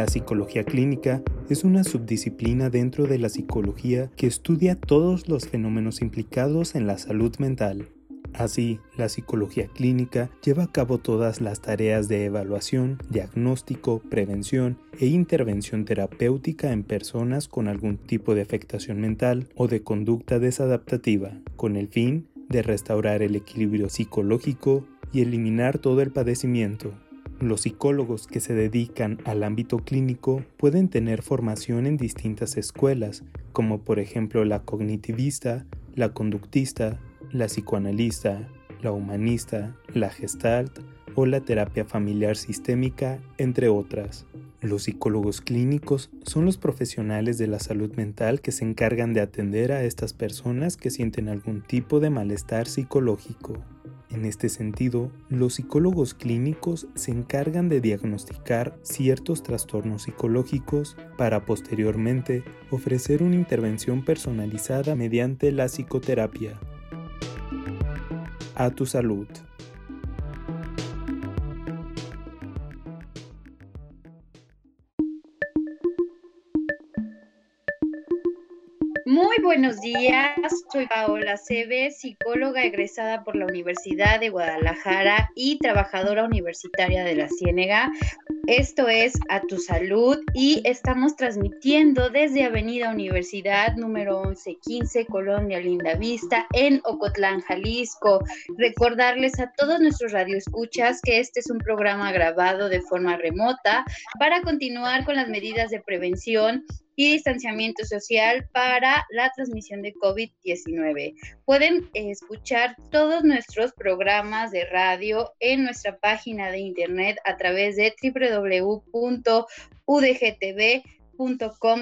La psicología clínica es una subdisciplina dentro de la psicología que estudia todos los fenómenos implicados en la salud mental. Así, la psicología clínica lleva a cabo todas las tareas de evaluación, diagnóstico, prevención e intervención terapéutica en personas con algún tipo de afectación mental o de conducta desadaptativa, con el fin de restaurar el equilibrio psicológico y eliminar todo el padecimiento. Los psicólogos que se dedican al ámbito clínico pueden tener formación en distintas escuelas, como por ejemplo la cognitivista, la conductista, la psicoanalista, la humanista, la gestalt o la terapia familiar sistémica, entre otras. Los psicólogos clínicos son los profesionales de la salud mental que se encargan de atender a estas personas que sienten algún tipo de malestar psicológico. En este sentido, los psicólogos clínicos se encargan de diagnosticar ciertos trastornos psicológicos para posteriormente ofrecer una intervención personalizada mediante la psicoterapia. A tu salud. Buenos días, soy Paola Cebe, psicóloga egresada por la Universidad de Guadalajara y trabajadora universitaria de la Ciénega. Esto es A Tu Salud y estamos transmitiendo desde Avenida Universidad número 1115, Colonia Linda Vista, en Ocotlán, Jalisco. Recordarles a todos nuestros radioescuchas que este es un programa grabado de forma remota para continuar con las medidas de prevención y distanciamiento social para la transmisión de COVID-19. Pueden escuchar todos nuestros programas de radio en nuestra página de internet a través de www.udgtv.com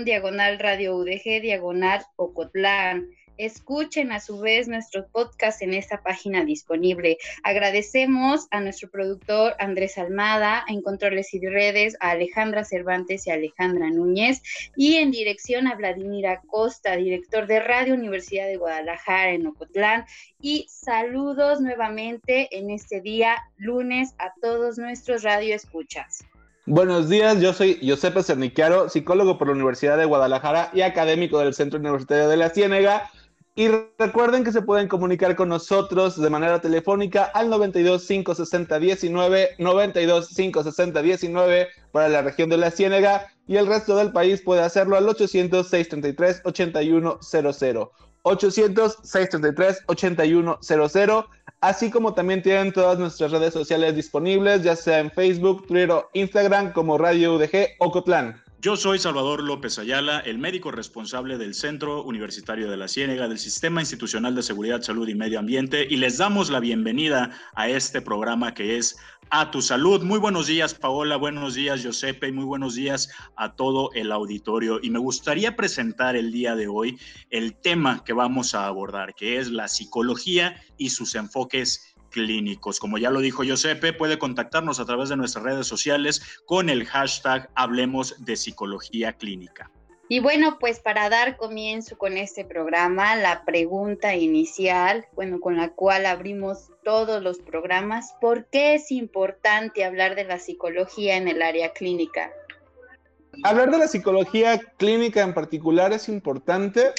diagonal radio UDG diagonal Ocotlán. Escuchen a su vez nuestros podcasts en esta página disponible. Agradecemos a nuestro productor Andrés Almada, en Controles y Redes, a Alejandra Cervantes y Alejandra Núñez, y en dirección a Vladimir Acosta, director de Radio Universidad de Guadalajara en Ocotlán. Y saludos nuevamente en este día, lunes, a todos nuestros radioescuchas. Buenos días, yo soy Josepe Cerniquiaro, psicólogo por la Universidad de Guadalajara y académico del Centro Universitario de la Ciénega. Y recuerden que se pueden comunicar con nosotros de manera telefónica al 92 560 19, 92 560 19 para la región de la Ciénega y el resto del país puede hacerlo al 800 633 8100. 800 633 8100 así como también tienen todas nuestras redes sociales disponibles, ya sea en Facebook, Twitter o Instagram como Radio UDG o Cotlán. Yo soy Salvador López Ayala, el médico responsable del Centro Universitario de la Ciénega, del Sistema Institucional de Seguridad, Salud y Medio Ambiente, y les damos la bienvenida a este programa que es A Tu Salud. Muy buenos días, Paola, buenos días, Giuseppe, y muy buenos días a todo el auditorio. Y me gustaría presentar el día de hoy el tema que vamos a abordar, que es la psicología y sus enfoques clínicos. Como ya lo dijo Giuseppe, puede contactarnos a través de nuestras redes sociales con el hashtag Hablemos de Psicología Clínica. Y bueno, pues para dar comienzo con este programa, la pregunta inicial, bueno, con la cual abrimos todos los programas, ¿por qué es importante hablar de la psicología en el área clínica? Hablar de la psicología clínica en particular es importante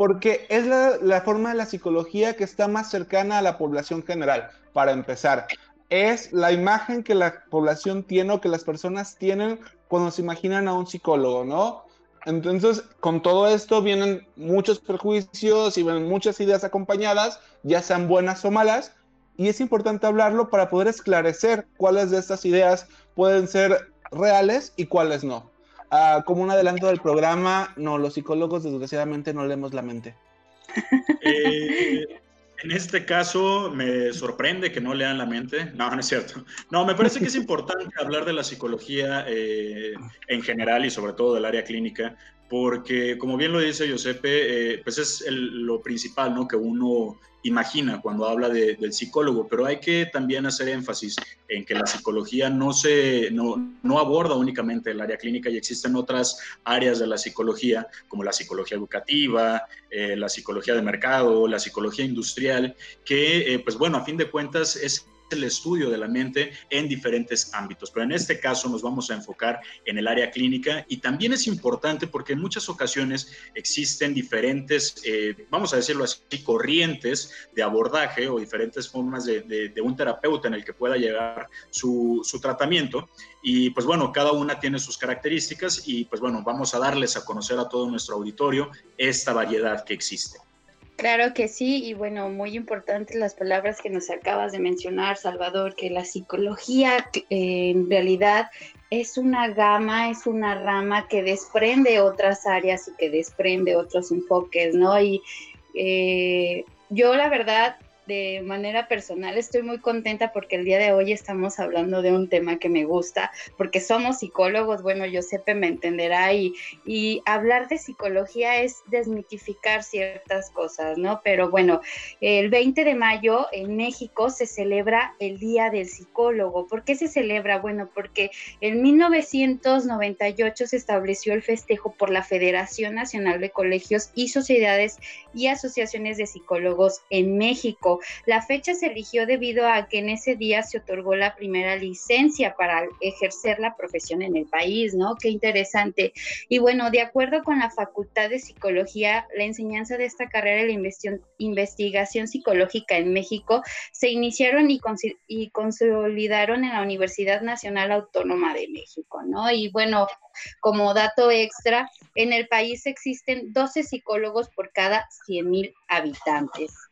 porque es la, forma de la psicología que está más cercana a la población general, para empezar. Es la imagen que la población tiene o que las personas tienen cuando se imaginan a un psicólogo, ¿no? Entonces, con todo esto vienen muchos prejuicios y vienen muchas ideas acompañadas, ya sean buenas o malas, y es importante hablarlo para poder esclarecer cuáles de estas ideas pueden ser reales y cuáles no. Ah, como un adelanto del programa, no, los psicólogos desgraciadamente no leemos la mente. Eh, en este caso me sorprende que no lean la mente. No, no es cierto. No, me parece que es importante hablar de la psicología eh, en general y sobre todo del área clínica, porque como bien lo dice Giuseppe, eh, pues es lo principal, ¿no? Que uno imagina cuando habla del psicólogo, pero hay que también hacer énfasis en que la psicología no, se, no, no, aborda únicamente el área clínica y existen otras áreas de la psicología, como la psicología educativa, eh, la psicología de mercado, la psicología industrial, que, eh, pues bueno, a fin de cuentas es el estudio de la mente en diferentes ámbitos. Pero en este caso nos vamos a enfocar en el área clínica y también es importante porque en muchas ocasiones existen diferentes, eh, vamos a decirlo así, corrientes de abordaje o diferentes formas de, un terapeuta en el que pueda llegar su, su tratamiento. Y pues bueno, cada una tiene sus características y pues bueno, vamos a darles a conocer a todo nuestro auditorio esta variedad que existe. Claro que sí, y bueno, muy importantes las palabras que nos acabas de mencionar, Salvador, que la psicología eh, en realidad es una gama, es una rama que desprende otras áreas y que desprende otros enfoques, ¿no? Y eh, yo la verdad de manera personal estoy muy contenta porque el día de hoy estamos hablando de un tema que me gusta, porque somos psicólogos, bueno, Josepe me entenderá y, y hablar de psicología es desmitificar ciertas cosas, ¿no? Pero bueno, el 20 de mayo en México se celebra el Día del Psicólogo. ¿Por qué se celebra? Bueno, porque en 1998 se estableció el festejo por la Federación Nacional de Colegios y Sociedades y Asociaciones de Psicólogos en México. La fecha se eligió debido a que en ese día se otorgó la primera licencia para ejercer la profesión en el país, ¿no? Qué interesante. Y bueno, de acuerdo con la Facultad de Psicología, la enseñanza de esta carrera y la investigación psicológica en México se iniciaron y, consolidaron en la Universidad Nacional Autónoma de México, ¿no? Y bueno, como dato extra, en el país existen 12 psicólogos por cada 100.000 habitantes.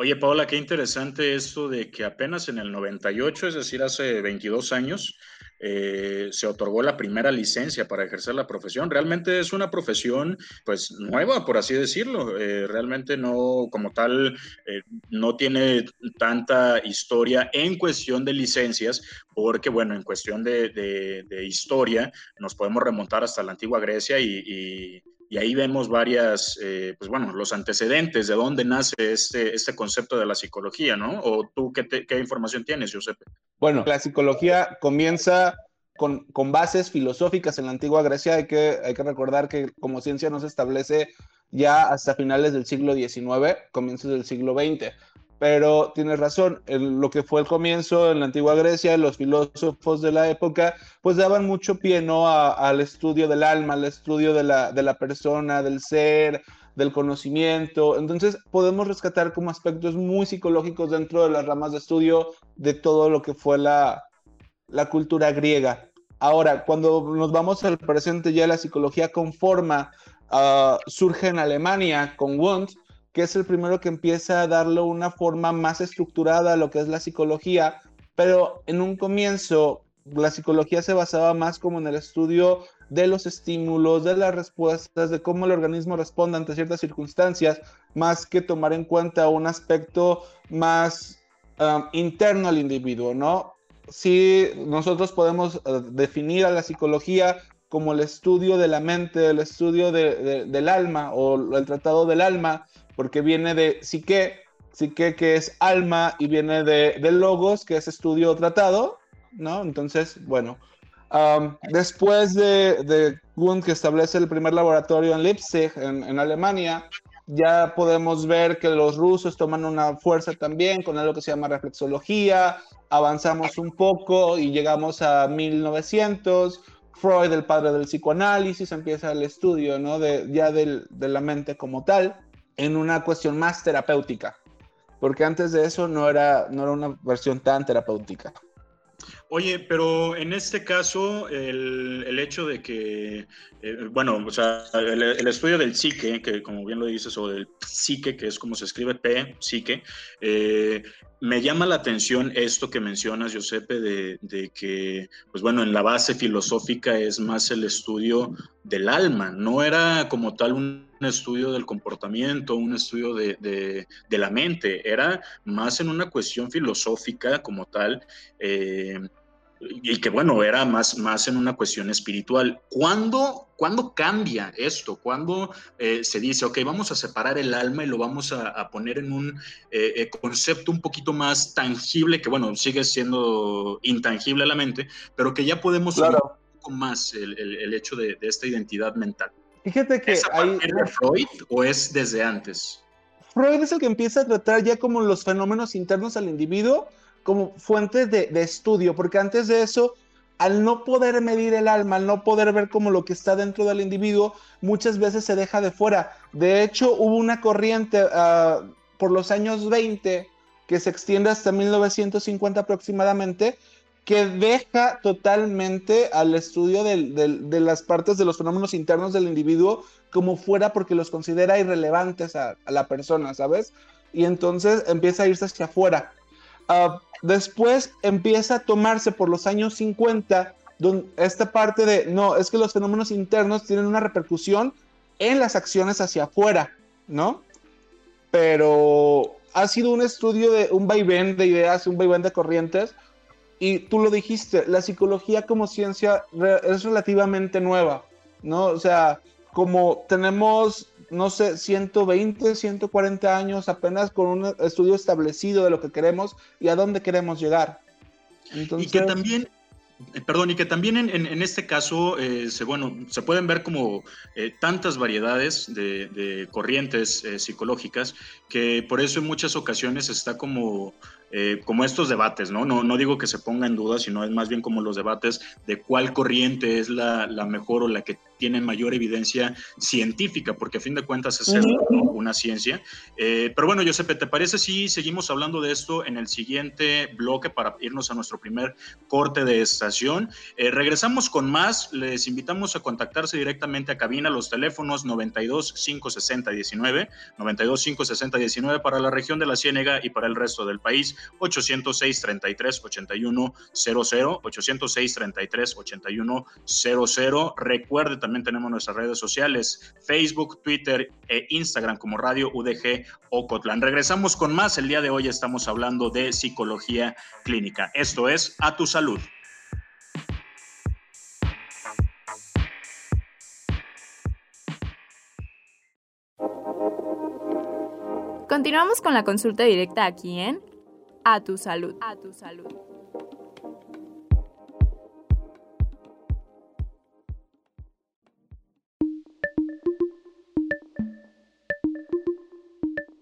Oye, Paola, qué interesante esto de que apenas en el 98, es decir, hace 22 años, eh, se otorgó la primera licencia para ejercer la profesión. Realmente es una profesión, pues, nueva, por así decirlo. Eh, realmente no, como tal, eh, no tiene tanta historia en cuestión de licencias, porque, bueno, en cuestión de, historia, nos podemos remontar hasta la antigua Grecia y y ahí vemos varias, eh, pues bueno, los antecedentes de dónde nace este, este concepto de la psicología, ¿no? ¿O tú qué, qué información tienes, Giuseppe? Bueno, la psicología comienza con, con, bases filosóficas en la antigua Grecia. Hay que, hay que recordar que como ciencia no se establece ya hasta finales del siglo XIX, comienzos del siglo XX pero tienes razón, lo que fue el comienzo en la antigua Grecia, los filósofos de la época, pues daban mucho pie ¿no? al estudio del alma, al estudio de la, de la persona, del ser, del conocimiento. Entonces podemos rescatar como aspectos muy psicológicos dentro de las ramas de estudio de todo lo que fue la, la cultura griega. Ahora, cuando nos vamos al presente, ya la psicología conforma uh, surge en Alemania con Wundt, que es el primero que empieza a darle una forma más estructurada a lo que es la psicología, pero en un comienzo la psicología se basaba más como en el estudio de los estímulos, de las respuestas, de cómo el organismo responde ante ciertas circunstancias, más que tomar en cuenta un aspecto más um, interno al individuo, ¿no? Si nosotros podemos uh, definir a la psicología como el estudio de la mente, el estudio del alma o el tratado del alma, porque viene de psique, psique que es alma y viene de, logos, que es estudio tratado, ¿no? Entonces, bueno, después de, de que establece el primer laboratorio en Leipzig, en, Alemania, ya podemos ver que los rusos toman una fuerza también con algo que se llama reflexología, avanzamos un poco y llegamos a 1900, Freud, el padre del psicoanálisis, empieza el estudio ¿no? de, ya de la mente como tal en una cuestión más terapéutica, porque antes de eso no era, no era una versión tan terapéutica. Oye, pero en este caso, el, hecho de que, eh, bueno, o sea, el, estudio del psique, que como bien lo dices, o del psique, que es como se escribe P, psique, eh, me llama la atención esto que mencionas, Giuseppe, de, de, que, pues bueno, en la base filosófica es más el estudio del alma, no era como tal un estudio del comportamiento, un estudio de, de, la mente, era más en una cuestión filosófica como tal. Eh, y que bueno, era más, más en una cuestión espiritual. ¿Cuándo, ¿cuándo cambia esto? ¿Cuándo eh, se dice, ok, vamos a separar el alma y lo vamos a, poner en un eh, concepto un poquito más tangible, que bueno, sigue siendo intangible a la mente, pero que ya podemos claro. Poco más el, el, hecho de, de, esta identidad mental? Fíjate que ¿Es a partir de Freud o es desde antes? Freud es el que empieza a tratar ya como los fenómenos internos al individuo como fuentes de, estudio, porque antes de eso, al no poder medir el alma, al no poder ver como lo que está dentro del individuo, muchas veces se deja de fuera. De hecho, hubo una corriente ah, por los años 20 que se extiende hasta 1950 aproximadamente, que deja totalmente al estudio de las partes de los fenómenos internos del individuo como fuera porque los considera irrelevantes a, la persona, ¿sabes? Y entonces empieza a irse hacia afuera. Uh, después empieza a tomarse por los años 50 esta parte de, no, es que los fenómenos internos tienen una repercusión en las acciones hacia afuera, ¿no? Pero ha sido un estudio de un vaivén de ideas, un vaivén de corrientes, y tú lo dijiste, la psicología como ciencia es relativamente nueva, ¿no? O sea, como tenemos no sé, 120, 140 años apenas con un estudio establecido de lo que queremos y a dónde queremos llegar. Y que también, eh, perdón, y que también en, este caso, eh, se, bueno, se pueden ver como eh, tantas variedades de, corrientes psicológicas que por eso en muchas ocasiones está como eh, como estos debates, ¿no? ¿no? No digo que se ponga en duda, sino es más bien como los debates de cuál corriente es la, la mejor o la que tiene mayor evidencia científica, porque a fin de cuentas es una ciencia. Eh, pero bueno, Giuseppe, ¿te parece si seguimos hablando de esto en el siguiente bloque para irnos a nuestro primer corte de estación? Eh, regresamos con más, les invitamos a contactarse directamente a cabina, los teléfonos 92 560 19, 92 560 19 para la región de la Ciénega y para el resto del país. 806 33 81 00 806 33 81 00 recuerde también tenemos nuestras redes sociales Facebook Twitter e Instagram como Radio UDG Ocotlán. Regresamos con más. El día de hoy estamos hablando de psicología clínica. Esto es a tu salud. Continuamos con la consulta directa aquí en a tu salud. A tu salud.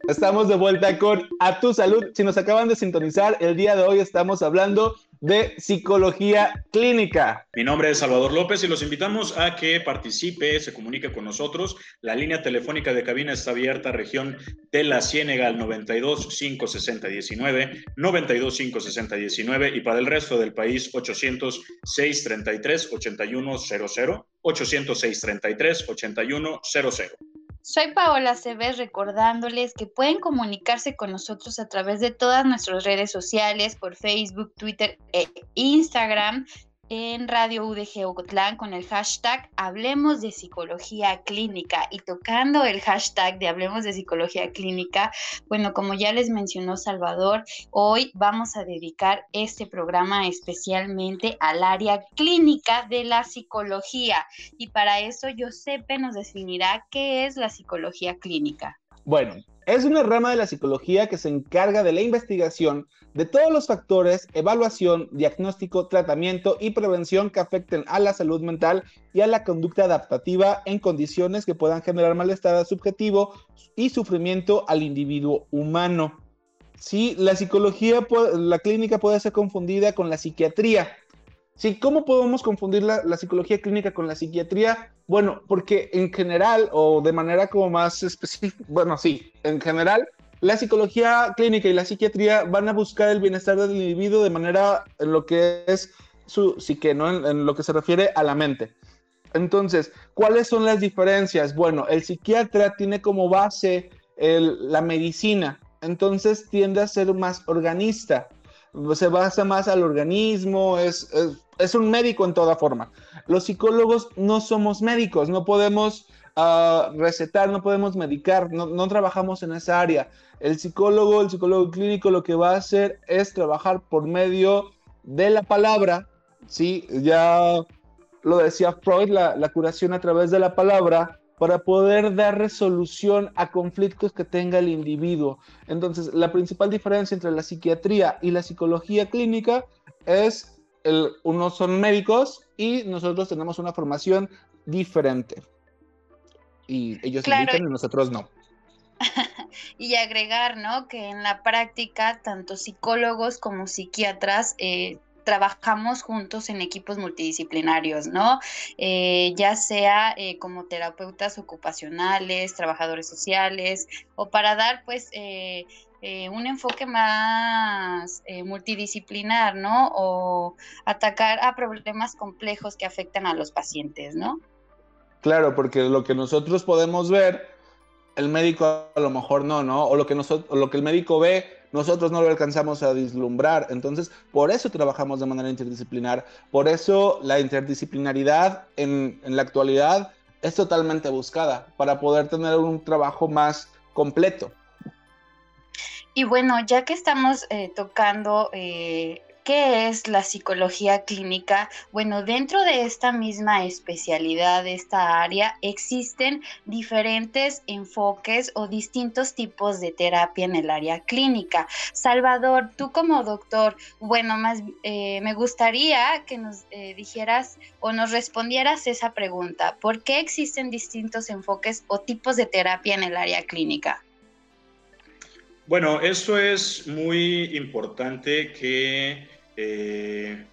Estamos de vuelta con A Tu Salud. Si nos acaban de sintonizar, el día de hoy estamos hablando de psicología clínica. Mi nombre es Salvador López y los invitamos a que participe, se comunique con nosotros. La línea telefónica de cabina está abierta, región de la Ciénega al 92 560 19, 92 560 19 y para el resto del país 806 33 8100, 806 33 8100. Soy Paola Cebes recordándoles que pueden comunicarse con nosotros a través de todas nuestras redes sociales, por Facebook, Twitter e Instagram en Radio UDG Ocotlán con el hashtag Hablemos de Psicología Clínica y tocando el hashtag de Hablemos de Psicología Clínica, bueno, como ya les mencionó Salvador, hoy vamos a dedicar este programa especialmente al área clínica de la psicología y para eso Josepe nos definirá qué es la psicología clínica. Bueno, es una rama de la psicología que se encarga de la investigación de todos los factores, evaluación, diagnóstico, tratamiento y prevención que afecten a la salud mental y a la conducta adaptativa en condiciones que puedan generar malestar subjetivo y sufrimiento al individuo humano. Sí, la psicología, la clínica puede ser confundida con la psiquiatría, Sí, ¿cómo podemos confundir la, psicología clínica con la psiquiatría? Bueno, porque en general, o de manera como más específica, bueno, sí, en general, la psicología clínica y la psiquiatría van a buscar el bienestar del individuo de manera en lo que es su psique, ¿no? En, lo que se refiere a la mente. Entonces, ¿cuáles son las diferencias? Bueno, el psiquiatra tiene como base la medicina, entonces tiende a ser más organista, se basa más al organismo, es, es, un médico en toda forma. Los psicólogos no somos médicos, no podemos ah, recetar, no podemos medicar, no, no trabajamos en esa área. El psicólogo, el psicólogo clínico lo que va a hacer es trabajar por medio de la palabra, ¿sí? Ya lo decía Freud, la, curación a través de la palabra, para poder dar resolución a conflictos que tenga el individuo. Entonces, la principal diferencia entre la psiquiatría y la psicología clínica es, el, unos son médicos y nosotros tenemos una formación diferente. Y ellos claro. y nosotros no. y agregar, ¿no? Que en la práctica, tanto psicólogos como psiquiatras eh, trabajamos juntos en equipos multidisciplinarios, ¿no? Eh, ya sea eh, como terapeutas ocupacionales, trabajadores sociales, o para dar, pues, un enfoque más multidisciplinar, ¿no? O atacar a problemas complejos que afectan a los pacientes, ¿no? Claro, porque lo que nosotros podemos ver el médico a lo mejor no, ¿no? O lo que, nosotros, lo que el médico ve, nosotros no lo alcanzamos a vislumbrar. Entonces, por eso trabajamos de manera interdisciplinar. Por eso la interdisciplinaridad en, la actualidad es totalmente buscada para poder tener un trabajo más completo. Y bueno, ya que estamos eh, tocando eh, ¿Qué es la psicología clínica? Bueno, dentro de esta misma especialidad, de esta área, existen diferentes enfoques o distintos tipos de terapia en el área clínica. Salvador, tú como doctor, bueno, más eh, me gustaría que nos eh, dijeras o nos respondieras esa pregunta. ¿Por qué existen distintos enfoques o tipos de terapia en el área clínica? Bueno, eso es muy importante que eh,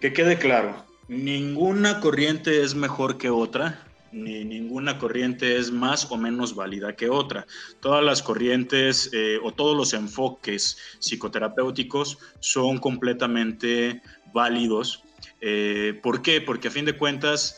que quede claro, ninguna corriente es mejor que otra, ni ninguna corriente es más o menos válida que otra. Todas las corrientes eh, o todos los enfoques psicoterapéuticos son completamente válidos. Eh, ¿Por qué? Porque a fin de cuentas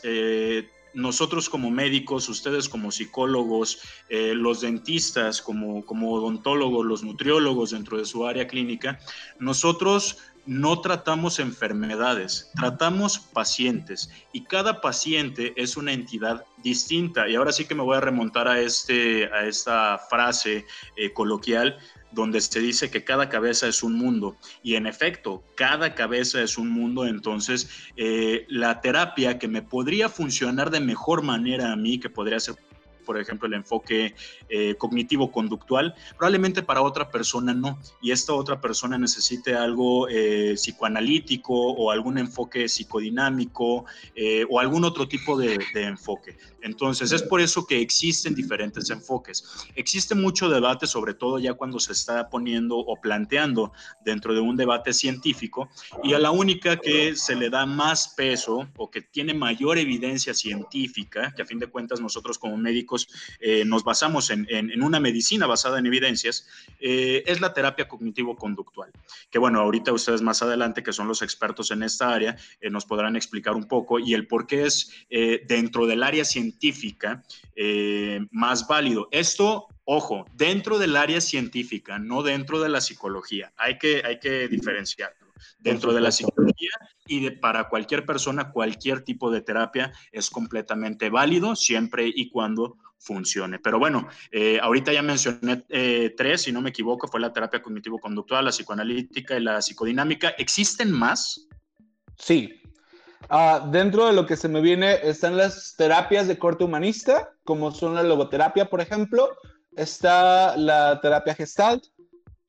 nosotros como médicos, ustedes como psicólogos, los dentistas como, como odontólogos, los nutriólogos dentro de su área clínica, nosotros no tratamos enfermedades, tratamos pacientes y cada paciente es una entidad distinta. Y ahora sí que me voy a remontar a, este, a esta frase eh, coloquial donde se dice que cada cabeza es un mundo. Y en efecto, cada cabeza es un mundo. Entonces, eh, la terapia que me podría funcionar de mejor manera a mí, que podría ser por ejemplo, el enfoque eh, cognitivo-conductual, probablemente para otra persona no. Y esta otra persona necesite algo eh, psicoanalítico o algún enfoque psicodinámico eh, o algún otro tipo de, enfoque. Entonces, es por eso que existen diferentes enfoques. Existe mucho debate, sobre todo ya cuando se está poniendo o planteando dentro de un debate científico, y a la única que se le da más peso o que tiene mayor evidencia científica, que a fin de cuentas nosotros como médicos eh, nos basamos en, una medicina basada en evidencias, eh, es la terapia cognitivo-conductual. Que bueno, ahorita ustedes más adelante, que son los expertos en esta área, eh, nos podrán explicar un poco y el por qué es dentro del área científica más válido. Esto ojo, dentro del área científica, no dentro de la psicología. Hay que, hay que diferenciarlo. Dentro de la psicología y de, para cualquier persona, cualquier tipo de terapia es completamente válido siempre y cuando funcione. Pero bueno, eh, ahorita ya mencioné eh, tres, si no me equivoco, fue la terapia cognitivo-conductual, la psicoanalítica y la psicodinámica. ¿Existen más? Sí. Ah, dentro de lo que se me viene están las terapias de corte humanista, como son la logoterapia, por ejemplo. Está la terapia gestalt,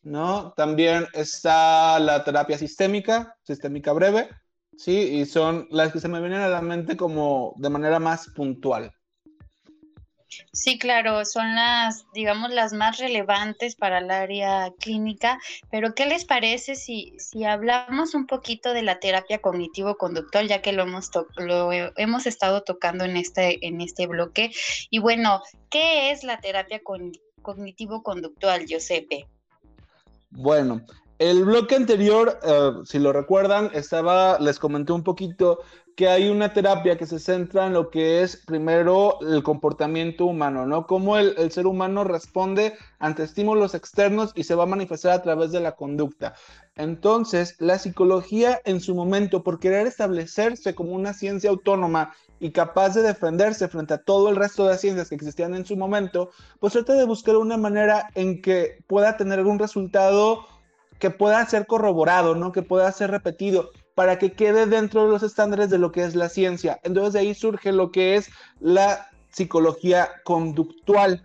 ¿no? También está la terapia sistémica, sistémica breve, ¿sí? Y son las que se me vienen a la mente como de manera más puntual. Sí, claro, son las, digamos, las más relevantes para el área clínica, pero ¿qué les parece si, si hablamos un poquito de la terapia cognitivo-conductual, ya que lo hemos, lo hemos estado tocando en este, en este bloque? Y bueno, ¿qué es la terapia cognitivo-conductual, Giuseppe? Bueno, el bloque anterior, eh, si lo recuerdan, estaba, les comenté un poquito que hay una terapia que se centra en lo que es primero el comportamiento humano, ¿no? Cómo el, el, ser humano responde ante estímulos externos y se va a manifestar a través de la conducta. Entonces, la psicología en su momento, por querer establecerse como una ciencia autónoma y capaz de defenderse frente a todo el resto de ciencias que existían en su momento, pues trata de buscar una manera en que pueda tener algún resultado que pueda ser corroborado, ¿no? Que pueda ser repetido para que quede dentro de los estándares de lo que es la ciencia. Entonces de ahí surge lo que es la psicología conductual.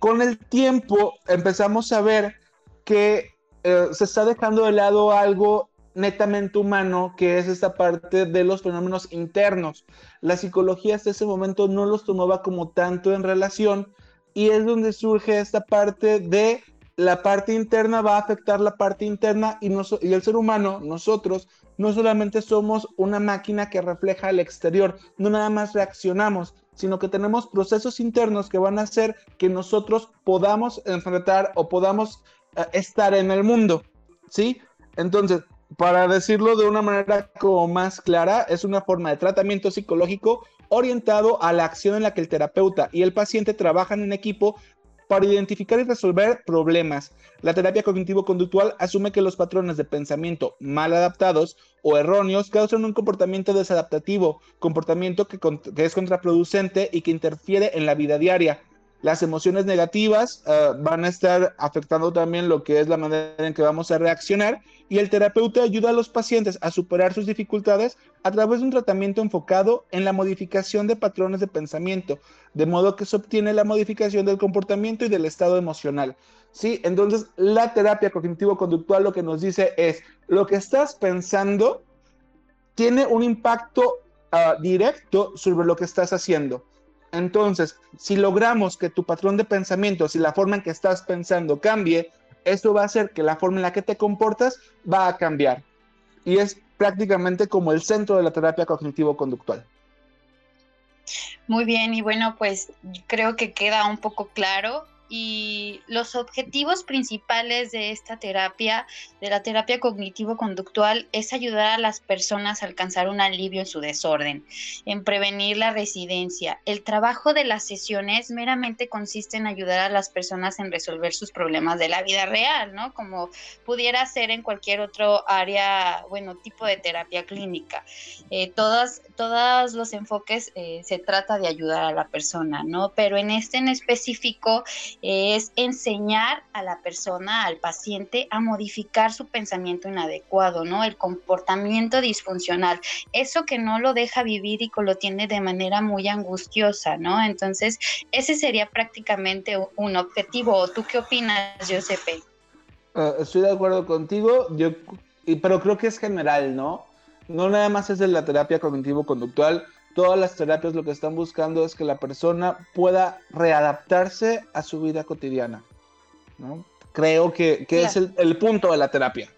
Con el tiempo empezamos a ver que eh, se está dejando de lado algo netamente humano, que es esta parte de los fenómenos internos. La psicología hasta ese momento no los tomaba como tanto en relación y es donde surge esta parte de la parte interna va a afectar la parte interna y, y el ser humano, nosotros, no solamente somos una máquina que refleja el exterior, no nada más reaccionamos, sino que tenemos procesos internos que van a hacer que nosotros podamos enfrentar o podamos uh, estar en el mundo, ¿sí? Entonces, para decirlo de una manera como más clara, es una forma de tratamiento psicológico orientado a la acción en la que el terapeuta y el paciente trabajan en equipo para identificar y resolver problemas. La terapia cognitivo-conductual asume que los patrones de pensamiento mal adaptados o erróneos causan un comportamiento desadaptativo, comportamiento que, que es contraproducente y que interfiere en la vida diaria. Las emociones negativas uh, van a estar afectando también lo que es la manera en que vamos a reaccionar y el terapeuta ayuda a los pacientes a superar sus dificultades a través de un tratamiento enfocado en la modificación de patrones de pensamiento, de modo que se obtiene la modificación del comportamiento y del estado emocional. ¿Sí? Entonces, la terapia cognitivo-conductual lo que nos dice es, lo que estás pensando tiene un impacto uh, directo sobre lo que estás haciendo. Entonces, si logramos que tu patrón de pensamiento, si la forma en que estás pensando cambie, eso va a hacer que la forma en la que te comportas va a cambiar. Y es prácticamente como el centro de la terapia cognitivo-conductual. Muy bien, y bueno, pues creo que queda un poco claro y los objetivos principales de esta terapia, de la terapia cognitivo-conductual, es ayudar a las personas a alcanzar un alivio en su desorden, en prevenir la residencia. El trabajo de las sesiones meramente consiste en ayudar a las personas en resolver sus problemas de la vida real, ¿no? Como pudiera ser en cualquier otro área, bueno, tipo de terapia clínica. Eh, todos los enfoques eh, se trata de ayudar a la persona, ¿no? Pero en este en específico, es enseñar a la persona, al paciente, a modificar su pensamiento inadecuado, ¿no? El comportamiento disfuncional, eso que no lo deja vivir y que lo tiene de manera muy angustiosa, ¿no? Entonces, ese sería prácticamente un objetivo. ¿Tú qué opinas, Giuseppe? Uh, estoy de acuerdo contigo, yo, pero creo que es general, ¿no? No nada más es de la terapia cognitivo-conductual, todas las terapias lo que están buscando es que la persona pueda readaptarse a su vida cotidiana. ¿no? Creo que, que es el, el, punto de la terapia.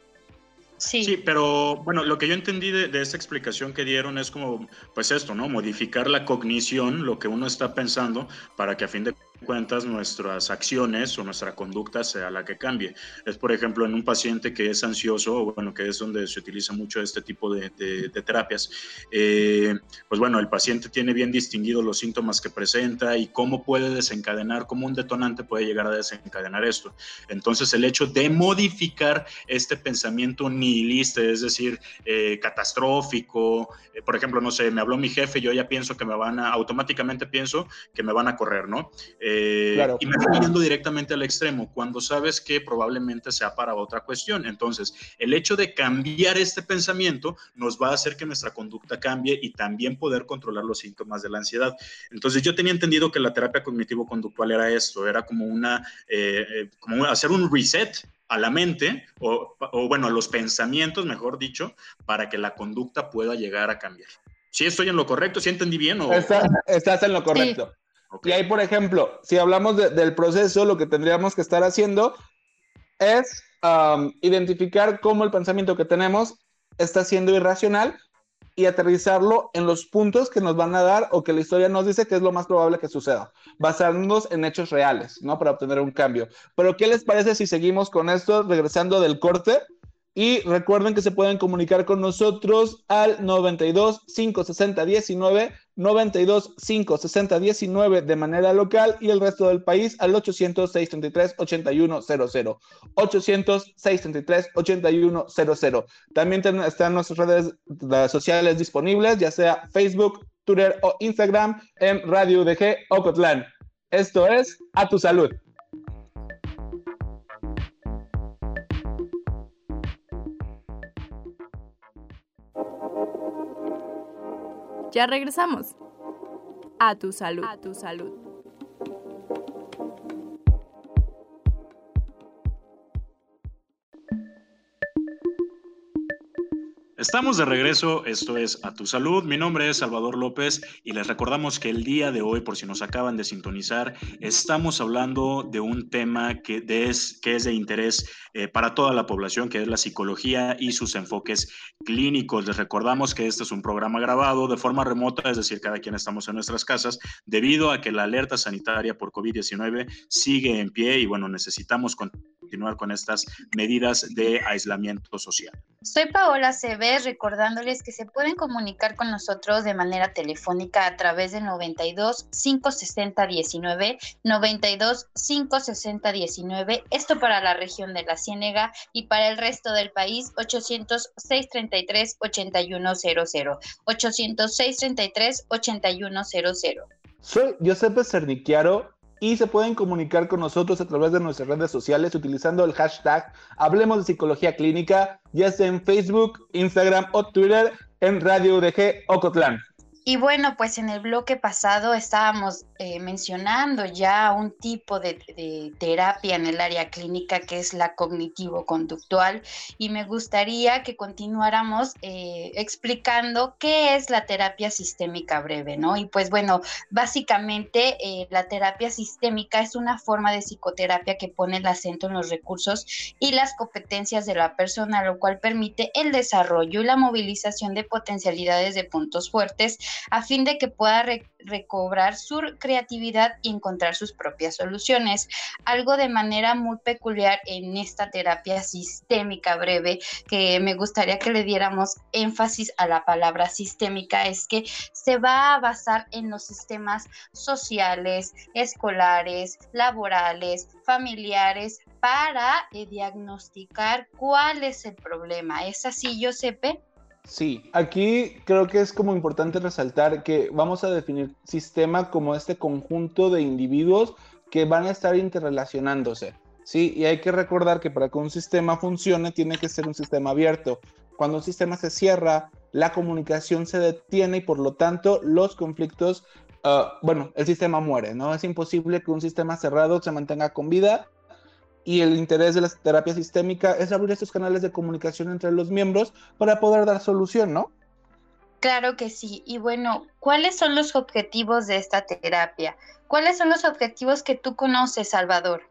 Sí. sí, pero bueno, lo que yo entendí de, de esta explicación que dieron es como, pues esto, ¿no? Modificar la cognición, lo que uno está pensando, para que a fin de cuentas nuestras acciones o nuestra conducta sea la que cambie. Es, por ejemplo, en un paciente que es ansioso, o bueno, que es donde se utiliza mucho este tipo de, de, de terapias, eh, pues bueno, el paciente tiene bien distinguido los síntomas que presenta y cómo puede desencadenar, cómo un detonante puede llegar a desencadenar esto. Entonces, el hecho de modificar este pensamiento nihilista, es decir, eh, catastrófico, eh, por ejemplo, no sé, me habló mi jefe, yo ya pienso que me van a, automáticamente pienso que me van a correr, ¿no? Eh, claro. Y me estoy yendo directamente al extremo, cuando sabes que probablemente sea para otra cuestión. Entonces, el hecho de cambiar este pensamiento nos va a hacer que nuestra conducta cambie y también poder controlar los síntomas de la ansiedad. Entonces, yo tenía entendido que la terapia cognitivo-conductual era esto, era como una, eh, como hacer un reset a la mente, o, o, bueno, a los pensamientos, mejor dicho, para que la conducta pueda llegar a cambiar. ¿Sí estoy en lo correcto? ¿Sí entendí bien? O... Está, estás en lo correcto. Sí. Y ahí, por ejemplo, si hablamos de, del proceso, lo que tendríamos que estar haciendo es um, identificar cómo el pensamiento que tenemos está siendo irracional y aterrizarlo en los puntos que nos van a dar o que la historia nos dice que es lo más probable que suceda, basándonos en hechos reales, ¿no? Para obtener un cambio. Pero, ¿qué les parece si seguimos con esto, regresando del corte? Y recuerden que se pueden comunicar con nosotros al 92 560 19, 92 560 19 de manera local y el resto del país al 800 633 8100. 800 633 8100. También están nuestras redes sociales disponibles, ya sea Facebook, Twitter o Instagram en Radio UDG Ocotlán. Esto es A tu Salud. Ya regresamos. A tu salud. A tu salud. Estamos de regreso, esto es A Tu Salud, mi nombre es Salvador López y les recordamos que el día de hoy, por si nos acaban de sintonizar, estamos hablando de un tema que es, que es de interés eh, para toda la población, que es la psicología y sus enfoques clínicos. Les recordamos que este es un programa grabado de forma remota, es decir, cada quien estamos en nuestras casas, debido a que la alerta sanitaria por COVID-19 sigue en pie y bueno, necesitamos con estas medidas de aislamiento social. Soy Paola Cebes, recordándoles que se pueden comunicar con nosotros de manera telefónica a través de 92 560 19, 92 560 19, esto para la región de la Ciénega y para el resto del país 800 633 8100, 800 633 8100. Soy Giuseppe Cernichiaro y se pueden comunicar con nosotros a través de nuestras redes sociales utilizando el hashtag Hablemos de Psicología Clínica, ya sea en Facebook, Instagram o Twitter en Radio UDG Ocotlán. Y bueno, pues en el bloque pasado estábamos eh, mencionando ya un tipo de, terapia en el área clínica que es la cognitivo-conductual y me gustaría que continuáramos eh, explicando qué es la terapia sistémica breve, ¿no? Y pues bueno, básicamente eh, la terapia sistémica es una forma de psicoterapia que pone el acento en los recursos y las competencias de la persona, lo cual permite el desarrollo y la movilización de potencialidades de puntos fuertes a fin de que pueda recobrar su creatividad y encontrar sus propias soluciones. Algo de manera muy peculiar en esta terapia sistémica breve que me gustaría que le diéramos énfasis a la palabra sistémica es que se va a basar en los sistemas sociales, escolares, laborales, familiares para eh, diagnosticar cuál es el problema. ¿Es así, Josepe? Sí, aquí creo que es como importante resaltar que vamos a definir sistema como este conjunto de individuos que van a estar interrelacionándose. Sí, y hay que recordar que para que un sistema funcione tiene que ser un sistema abierto. Cuando un sistema se cierra, la comunicación se detiene y por lo tanto los conflictos, ah, bueno, el sistema muere, ¿no? Es imposible que un sistema cerrado se mantenga con vida y el interés de la terapia sistémica es abrir estos canales de comunicación entre los miembros para poder dar solución, ¿no? Claro que sí. Y bueno, ¿cuáles son los objetivos de esta terapia? ¿Cuáles son los objetivos que tú conoces, Salvador?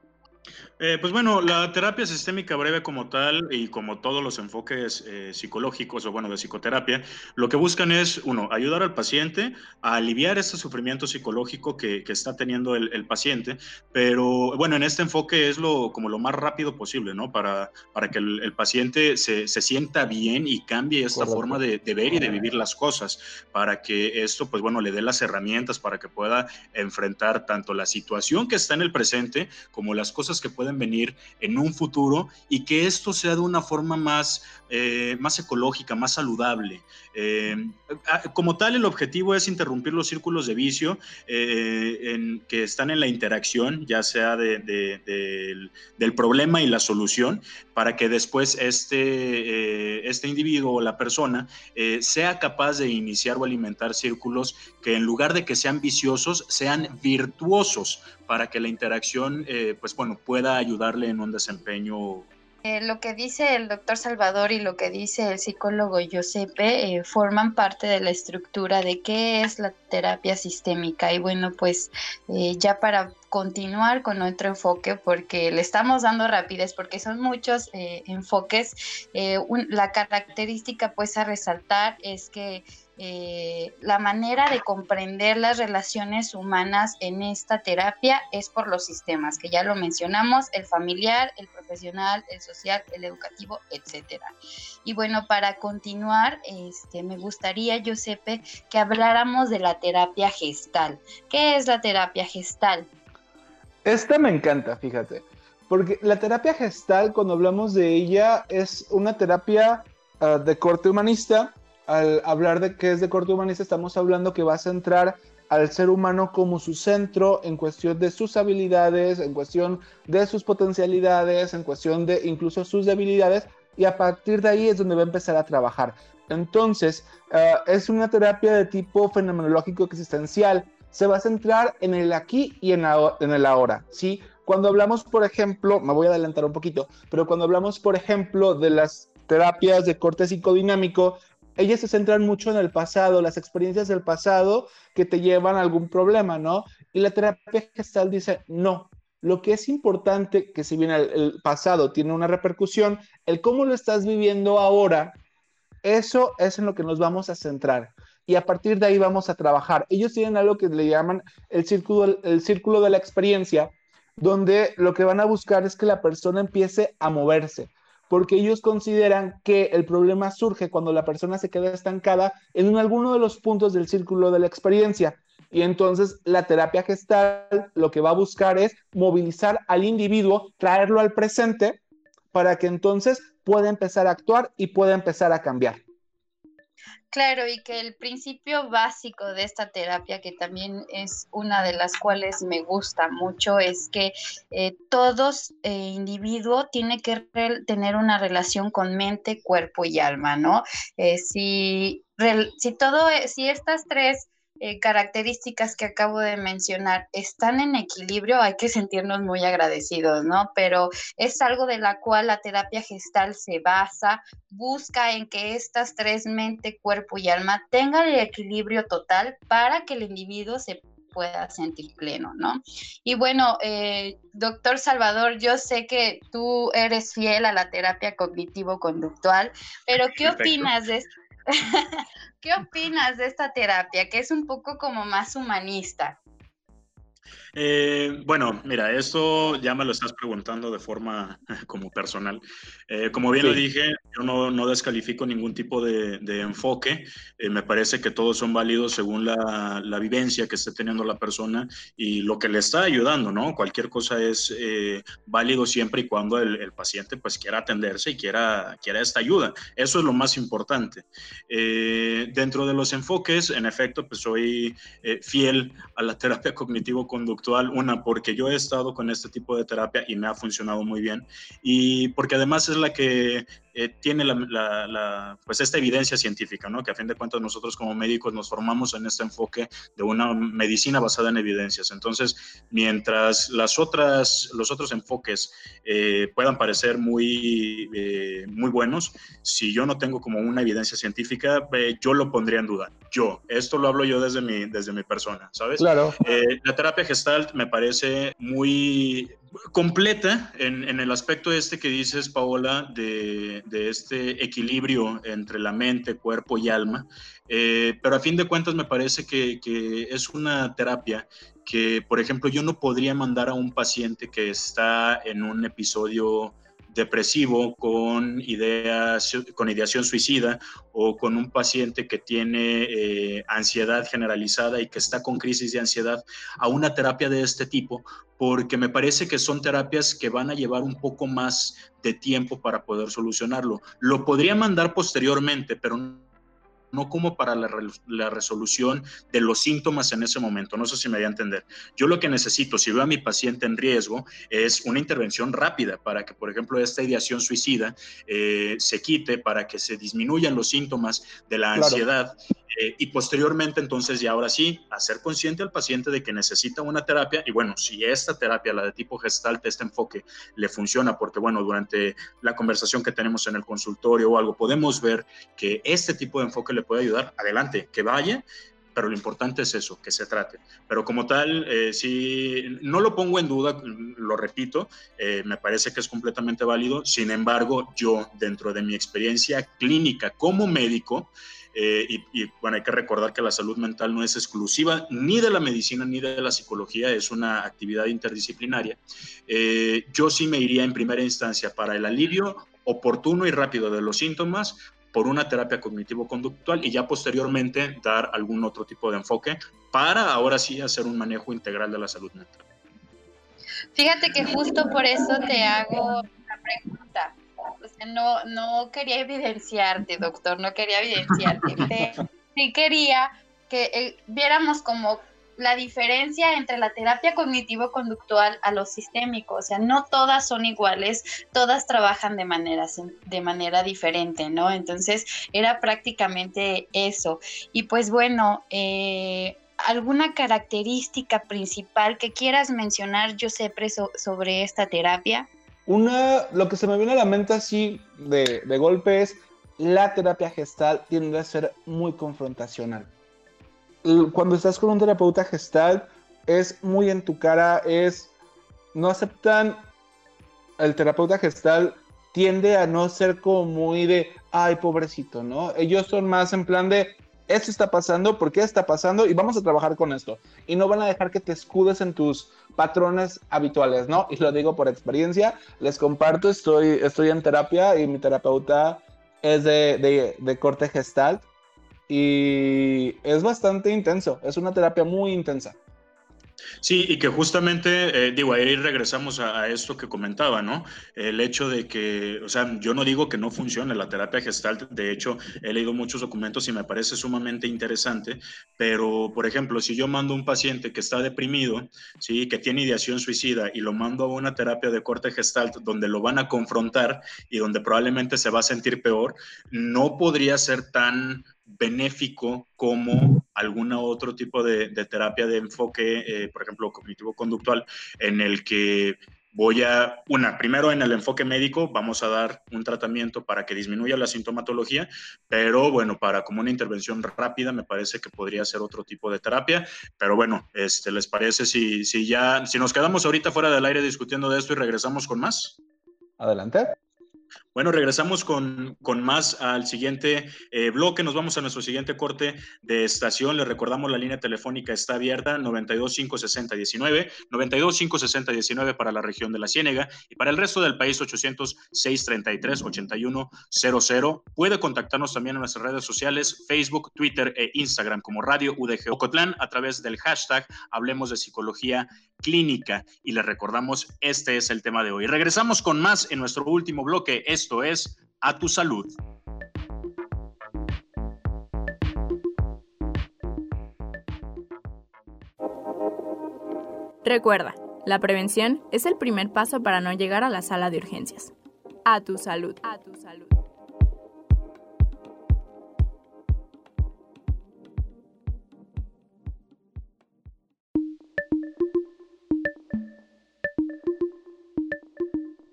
Eh, pues bueno, la terapia sistémica breve como tal y como todos los enfoques eh, psicológicos o bueno de psicoterapia, lo que buscan es, uno, ayudar al paciente a aliviar ese sufrimiento psicológico que, está teniendo el, paciente, pero bueno, en este enfoque es lo, como lo más rápido posible, ¿no? Para, para que el, paciente se, sienta bien y cambie esta forma de, de, ver y de vivir las cosas, para que esto, pues bueno, le dé las herramientas para que pueda enfrentar tanto la situación que está en el presente como las cosas que pueden venir en un futuro y que esto sea de una forma más, eh, más ecológica, más saludable. Eh, como tal, el objetivo es interrumpir los círculos de vicio eh, en, que están en la interacción, ya sea de, del, problema y la solución, para que después este, este individuo o la persona sea capaz de iniciar o alimentar círculos que en lugar de que sean viciosos, sean virtuosos para que la interacción, pues bueno, pueda ayudarle en un desempeño eh, lo que dice el doctor Salvador y lo que dice el psicólogo Giuseppe eh, forman parte de la estructura de qué es la terapia sistémica. Y bueno, pues eh, ya para continuar con otro enfoque porque le estamos dando rapidez porque son muchos eh, enfoques. Eh, la característica pues a resaltar es que eh, la manera de comprender las relaciones humanas en esta terapia es por los sistemas, que ya lo mencionamos, el familiar, el profesional, el social, el educativo, etcétera. Y bueno, para continuar, este, me gustaría, Giuseppe, que habláramos de la terapia gestal. ¿Qué es la terapia gestal? Esta me encanta, fíjate, porque la terapia gestal, cuando hablamos de ella, es una terapia ah, de corte humanista al hablar de que es de corte humanista, estamos hablando que va a centrar al ser humano como su centro en cuestión de sus habilidades, en cuestión de sus potencialidades, en cuestión de incluso sus debilidades, y a partir de ahí es donde va a empezar a trabajar. Entonces, eh, es una terapia de tipo fenomenológico existencial. Se va a centrar en el aquí y en, el ahora, ¿sí? Cuando hablamos, por ejemplo, me voy a adelantar un poquito, pero cuando hablamos, por ejemplo, de las terapias de corte psicodinámico, ellas se centran mucho en el pasado, las experiencias del pasado que te llevan a algún problema, ¿no? Y la terapia gestal dice, no, lo que es importante, que si bien el, pasado tiene una repercusión, el cómo lo estás viviendo ahora, eso es en lo que nos vamos a centrar. Y a partir de ahí vamos a trabajar. Ellos tienen algo que le llaman el círculo, el círculo de la experiencia, donde lo que van a buscar es que la persona empiece a moverse porque ellos consideran que el problema surge cuando la persona se queda estancada en alguno de los puntos del círculo de la experiencia. Y entonces la terapia gestal lo que va a buscar es movilizar al individuo, traerlo al presente para que entonces pueda empezar a actuar y pueda empezar a cambiar. Claro, y que el principio básico de esta terapia, que también es una de las cuales me gusta mucho, es que eh, todos eh, individuo tiene que tener una relación con mente, cuerpo y alma, ¿no? Eh, si, si todo, si estas tres eh, características que acabo de mencionar están en equilibrio, hay que sentirnos muy agradecidos, ¿no? Pero es algo de la cual la terapia gestal se basa, busca en que estas tres, mente, cuerpo y alma, tengan el equilibrio total para que el individuo se pueda sentir pleno, ¿no? Y bueno, eh, doctor Salvador, yo sé que tú eres fiel a la terapia cognitivo-conductual, pero ¿qué opinas de esto? ¿Qué opinas de esta terapia, que es un poco como más humanista? Eh, bueno, mira, esto ya me lo estás preguntando de forma como personal. Eh, como bien lo dije, yo no, descalifico ningún tipo de, enfoque. Eh, me parece que todos son válidos según la, vivencia que esté teniendo la persona y lo que le está ayudando, ¿no? Cualquier cosa es válido siempre y cuando el, paciente pues quiera atenderse y quiera, quiera esta ayuda. Eso es lo más importante. dentro de los enfoques, en efecto, pues soy fiel a la terapia cognitivo-conductual una, porque yo he estado con este tipo de terapia y me ha funcionado muy bien, y porque además es la que eh, tiene la, pues esta evidencia científica, ¿no? que a fin de cuentas nosotros como médicos nos formamos en este enfoque de una medicina basada en evidencias. Entonces, mientras las otras, los otros enfoques eh, puedan parecer muy, eh, muy buenos, si yo no tengo como una evidencia científica, yo lo pondría en duda. Yo, esto lo hablo yo desde mi, desde mi persona, ¿sabes? Claro. la terapia gestalt me parece muy completa en, el aspecto este que dices, Paola, de, este equilibrio entre la mente, cuerpo y alma. Eh, pero a fin de cuentas me parece que, que, es una terapia que, por ejemplo, yo no podría mandar a un paciente que está en un episodio depresivo con, ideas, con ideación suicida o con un paciente que tiene eh, ansiedad generalizada y que está con crisis de ansiedad a una terapia de este tipo, porque me parece que son terapias que van a llevar un poco más de tiempo para poder solucionarlo. Lo podría mandar posteriormente, pero no como para la, resolución de los síntomas en ese momento. No sé si me voy a entender. Yo lo que necesito, si veo a mi paciente en riesgo, es una intervención rápida para que, por ejemplo, esta ideación suicida eh, se quite, para que se disminuyan los síntomas de la ansiedad eh, y posteriormente, entonces, ya ahora sí, hacer consciente al paciente de que necesita una terapia. Y bueno, si esta terapia, la de tipo gestalt, este enfoque, le funciona, porque bueno, durante la conversación que tenemos en el consultorio o algo, podemos ver que este tipo de enfoque le puede ayudar, adelante, que vaya pero lo importante es eso, que se trate. Pero como tal, eh, sí, no lo pongo en duda, lo repito, eh, me parece que es completamente válido. Sin embargo, yo, dentro de mi experiencia clínica como médico, eh, y, bueno, hay que recordar que la salud mental no es exclusiva ni de la medicina ni de la psicología, es una actividad interdisciplinaria. yo sí me iría en primera instancia para el alivio oportuno y rápido de los síntomas, por una terapia cognitivo-conductual y ya posteriormente dar algún otro tipo de enfoque para ahora sí hacer un manejo integral de la salud mental. Fíjate que justo por eso te hago una pregunta. no, no quería evidenciarte, doctor, no quería evidenciarte. sí quería que eh, viéramos como la diferencia entre la terapia cognitivo-conductual a lo sistémico. O sea, no todas son iguales, todas trabajan de manera, de manera diferente, ¿no? Entonces, era prácticamente eso. Y pues bueno, eh, ¿alguna característica principal que quieras mencionar, José, sobre esta terapia? Una, lo que se me viene a la mente así de, de golpe es la terapia gestal tiende a ser muy confrontacional cuando estás con un terapeuta gestal, es muy en tu cara, es, no aceptan, el terapeuta gestal tiende a no ser como muy de, ay, pobrecito, ¿no? Ellos son más en plan de, esto está pasando, ¿por qué está pasando? Y vamos a trabajar con esto. Y no van a dejar que te escudes en tus patrones habituales, ¿no? Y lo digo por experiencia, les comparto, estoy, estoy en terapia y mi terapeuta es de, de, de corte gestal y es bastante intenso, es una terapia muy intensa. Sí, y que justamente, eh, digo, ahí regresamos a, esto que comentaba, ¿no? El hecho de que, o sea, yo no digo que no funcione la terapia gestalt, de hecho, he leído muchos documentos y me parece sumamente interesante, pero, por ejemplo, si yo mando a un paciente que está deprimido, ¿sí? Que tiene ideación suicida y lo mando a una terapia de corte gestalt donde lo van a confrontar y donde probablemente se va a sentir peor, no podría ser tan benéfico como algún otro tipo de, terapia de enfoque, eh, por ejemplo, cognitivo-conductual, en el que voy a, una, primero en el enfoque médico vamos a dar un tratamiento para que disminuya la sintomatología, pero bueno, para como una intervención rápida me parece que podría ser otro tipo de terapia, pero bueno, este, ¿les parece si, si ya, si nos quedamos ahorita fuera del aire discutiendo de esto y regresamos con más? Adelante. Bueno, regresamos con, más al siguiente eh, bloque. Nos vamos a nuestro siguiente corte de estación. Le recordamos la línea telefónica está abierta 9256019, 9256019 para la región de la Ciénega y para el resto del país 806-33-8100. Puede contactarnos también en nuestras redes sociales, Facebook, Twitter e Instagram como Radio UDG Ocotlán a través del hashtag Hablemos de Psicología Clínica. Y le recordamos, este es el tema de hoy. Regresamos con más en nuestro último bloque. Esto es A tu Salud. Recuerda, la prevención es el primer paso para no llegar a la sala de urgencias. A tu salud. A tu salud.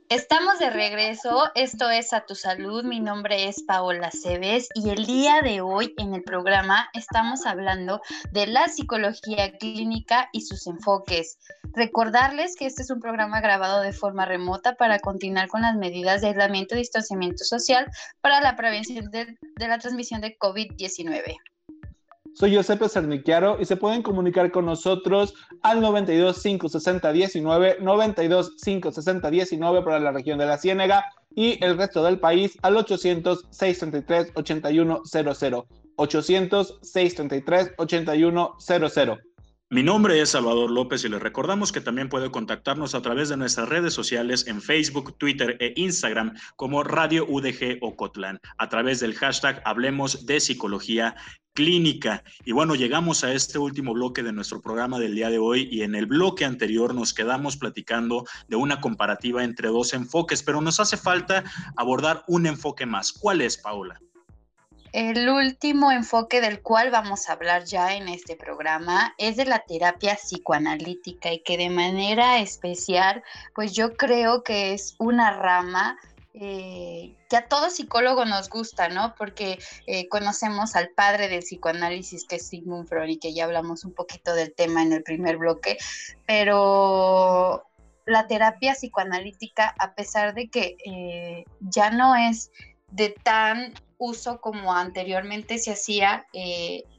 Estamos de regreso, esto es A Tu Salud, mi nombre es Paola Cebes y el día de hoy en el programa estamos hablando de la psicología clínica y sus enfoques. Recordarles que este es un programa grabado de forma remota para continuar con las medidas de aislamiento y distanciamiento social para la prevención de, de la transmisión de COVID-19. Soy Giuseppe Cernichiaro y se pueden comunicar con nosotros al 92 560 19, 92 560 19 para la región de la Ciénega y el resto del país al 800 633 8100. 800 633 8100. Mi nombre es Salvador López y les recordamos que también puede contactarnos a través de nuestras redes sociales en Facebook, Twitter e Instagram como Radio UDG Ocotlán, a través del hashtag Hablemos de Psicología Clínica. Y bueno, llegamos a este último bloque de nuestro programa del día de hoy y en el bloque anterior nos quedamos platicando de una comparativa entre dos enfoques, pero nos hace falta abordar un enfoque más. ¿Cuál es, Paola? El último enfoque del cual vamos a hablar ya en este programa es de la terapia psicoanalítica y que de manera especial, pues yo creo que es una rama eh, que a todo psicólogo nos gusta, ¿no? Porque eh, conocemos al padre del psicoanálisis, que es Sigmund Freud, y que ya hablamos un poquito del tema en el primer bloque, pero la terapia psicoanalítica, a pesar de que eh, ya no es de tan uso como anteriormente se hacía,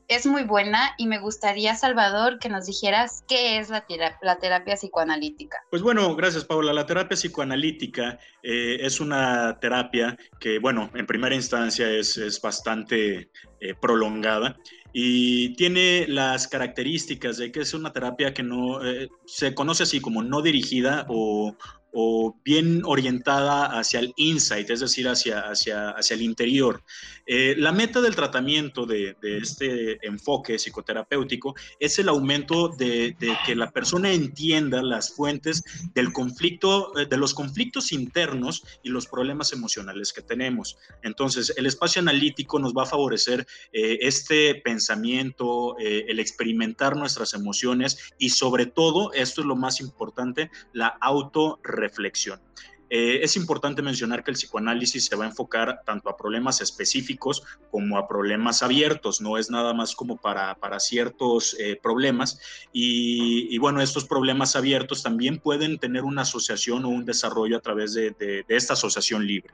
es muy buena y me gustaría, Salvador, que nos dijeras qué es la, la terapia psicoanalítica. Pues bueno, gracias Paula. La terapia psicoanalítica eh, es una terapia que, bueno, en primera instancia es, es bastante eh, prolongada y tiene las características de que es una terapia que no eh, se conoce así como no dirigida o, o bien orientada hacia el insight, es decir, hacia, hacia, hacia el interior. Eh, la meta del tratamiento de, este enfoque psicoterapéutico es el aumento de, que la persona entienda las fuentes del conflicto, eh, de los conflictos internos y los problemas emocionales que tenemos. Entonces, el espacio analítico nos va a favorecer eh, este pensamiento, el experimentar nuestras emociones y sobre todo, esto es lo más importante, la auto reflexión. Eh, es importante mencionar que el psicoanálisis se va a enfocar tanto a problemas específicos como a problemas abiertos, no es nada más como para, para ciertos eh, problemas. Y, bueno, estos problemas abiertos también pueden tener una asociación o un desarrollo a través de, esta asociación libre.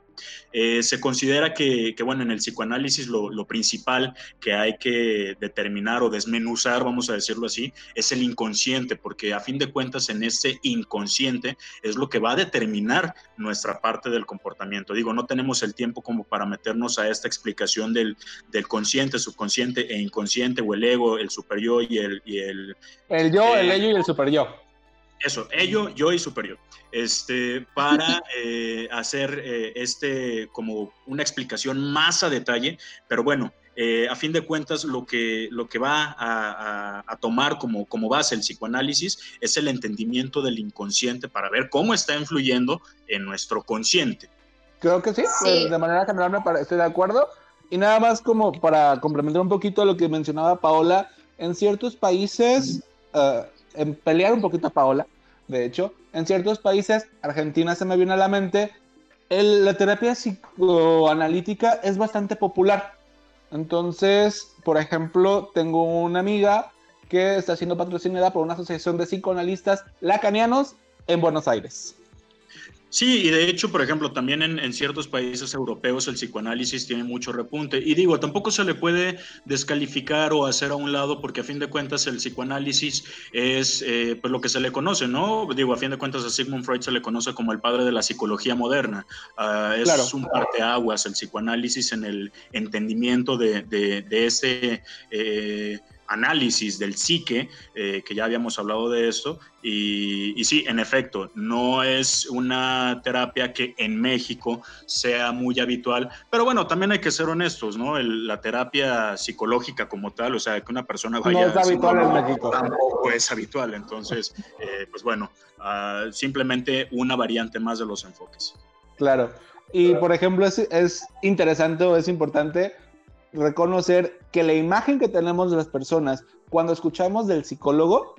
Eh, se considera que, bueno, en el psicoanálisis lo, lo principal que hay que determinar o desmenuzar, vamos a decirlo así, es el inconsciente, porque a fin de cuentas en ese inconsciente es lo que va a determinar nuestra parte del comportamiento. Digo, no tenemos el tiempo como para meternos a esta explicación del, del consciente, subconsciente e inconsciente, o el ego, el superior y el... Y el, el yo, el eh, ello y el superior. Eso, ello, yo y superior. Este, para eh, hacer eh, este como una explicación más a detalle, pero bueno, eh, a fin de cuentas, lo que, lo que va a, tomar como, como base el psicoanálisis es el entendimiento del inconsciente para ver cómo está influyendo en nuestro consciente. Creo que sí, pues, de manera general me parece, estoy de acuerdo. Y nada más como para complementar un poquito lo que mencionaba Paola, en ciertos países, uh, en pelear un poquito a Paola, de hecho, en ciertos países, Argentina se me viene a la mente, la terapia psicoanalítica es bastante popular entonces, por ejemplo, tengo una amiga que está siendo patrocinada por una asociación de psicoanalistas lacanianos en Buenos Aires. Sí, y de hecho, por ejemplo, también en, ciertos países europeos el psicoanálisis tiene mucho repunte. Y digo, tampoco se le puede descalificar o hacer a un lado porque a fin de cuentas el psicoanálisis es eh, pues lo que se le conoce, ¿no? Digo, a fin de cuentas a Sigmund Freud se le conoce como el padre de la psicología moderna. Uh, es claro. un parteaguas el psicoanálisis en el entendimiento de, de, de ese... Eh, análisis del psique, eh, que ya habíamos hablado de esto, y, y, sí, en efecto, no es una terapia que en México sea muy habitual, pero bueno, también hay que ser honestos, ¿no? la terapia psicológica como tal, o sea, que una persona vaya... No es habitual en México. Tampoco es habitual, entonces, eh, pues bueno, uh, simplemente una variante más de los enfoques. Claro. Y por ejemplo, es, es interesante o es importante reconocer que la imagen que tenemos de las personas cuando escuchamos del psicólogo